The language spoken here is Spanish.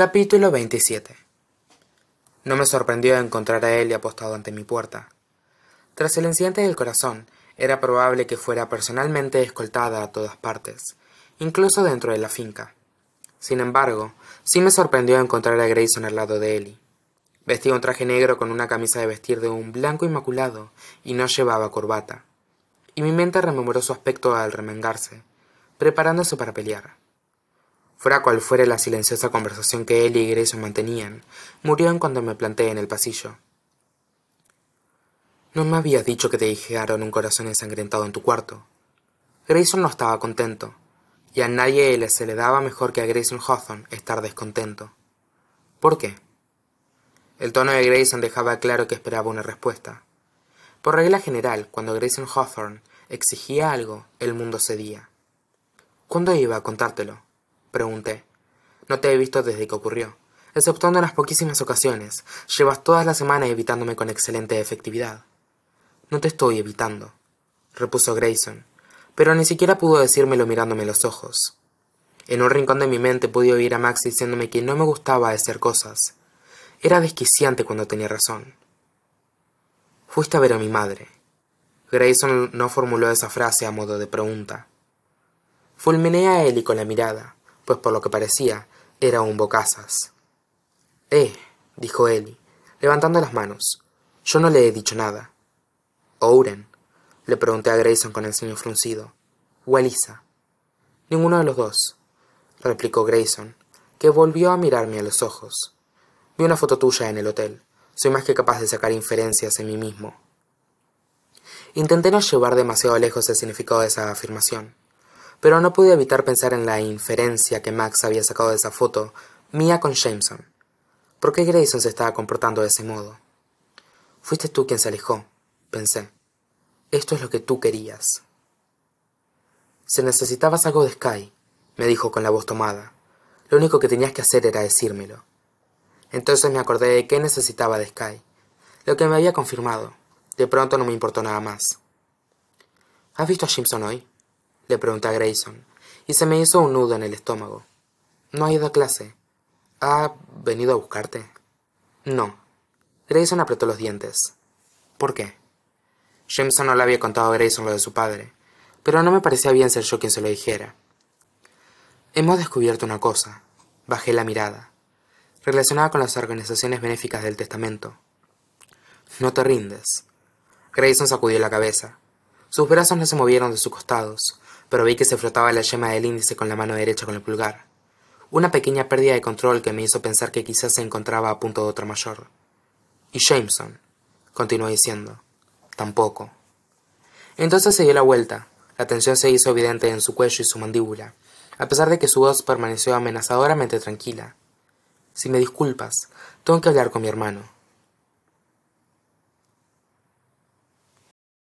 Capítulo 27 No me sorprendió encontrar a Ellie apostado ante mi puerta. Tras el incidente del corazón, era probable que fuera personalmente escoltada a todas partes, incluso dentro de la finca. Sin embargo, sí me sorprendió encontrar a Grayson al lado de Ellie. Vestía un traje negro con una camisa de vestir de un blanco inmaculado y no llevaba corbata. Y mi mente rememoró su aspecto al remengarse, preparándose para pelear. Fuera cual fuera la silenciosa conversación que él y Grayson mantenían, murió en cuanto me planté en el pasillo. No me habías dicho que te dijeron un corazón ensangrentado en tu cuarto. Grayson no estaba contento, y a nadie se le daba mejor que a Grayson Hawthorne estar descontento. ¿Por qué? El tono de Grayson dejaba claro que esperaba una respuesta. Por regla general, cuando Grayson Hawthorne exigía algo, el mundo cedía. ¿Cuándo iba a contártelo? Pregunté. No te he visto desde que ocurrió. Exceptuando en las poquísimas ocasiones, llevas todas las semanas evitándome con excelente efectividad. No te estoy evitando, repuso Grayson, pero ni siquiera pudo decírmelo mirándome los ojos. En un rincón de mi mente pude oír a Max diciéndome que no me gustaba hacer cosas. Era desquiciante cuando tenía razón. Fuiste a ver a mi madre. Grayson no formuló esa frase a modo de pregunta. Fulminé a Ellie con la mirada, pues por lo que parecía era un bocazas. Eh, dijo Ellie, levantando las manos. Yo no le he dicho nada. ¿Ouren? le pregunté a Grayson con el ceño fruncido. ¿O Elisa? Ninguno de los dos, replicó Grayson, que volvió a mirarme a los ojos. Vi una foto tuya en el hotel. Soy más que capaz de sacar inferencias en mí mismo. Intenté no llevar demasiado lejos el significado de esa afirmación pero no pude evitar pensar en la inferencia que Max había sacado de esa foto mía con Jameson. ¿Por qué Grayson se estaba comportando de ese modo? Fuiste tú quien se alejó, pensé. Esto es lo que tú querías. Si necesitabas algo de Sky, me dijo con la voz tomada, lo único que tenías que hacer era decírmelo. Entonces me acordé de qué necesitaba de Sky, lo que me había confirmado. De pronto no me importó nada más. ¿Has visto a Jameson hoy? Le pregunté a Grayson, y se me hizo un nudo en el estómago. No ha ido a clase. ¿Ha venido a buscarte? No. Grayson apretó los dientes. ¿Por qué? Jameson no le había contado a Grayson lo de su padre, pero no me parecía bien ser yo quien se lo dijera. Hemos descubierto una cosa. Bajé la mirada. Relacionada con las organizaciones benéficas del testamento. No te rindes. Grayson sacudió la cabeza. Sus brazos no se movieron de sus costados, pero vi que se frotaba la yema del índice con la mano derecha con el pulgar. Una pequeña pérdida de control que me hizo pensar que quizás se encontraba a punto de otra mayor. Y Jameson, continuó diciendo, tampoco. Entonces se dio la vuelta. La tensión se hizo evidente en su cuello y su mandíbula, a pesar de que su voz permaneció amenazadoramente tranquila. Si me disculpas, tengo que hablar con mi hermano.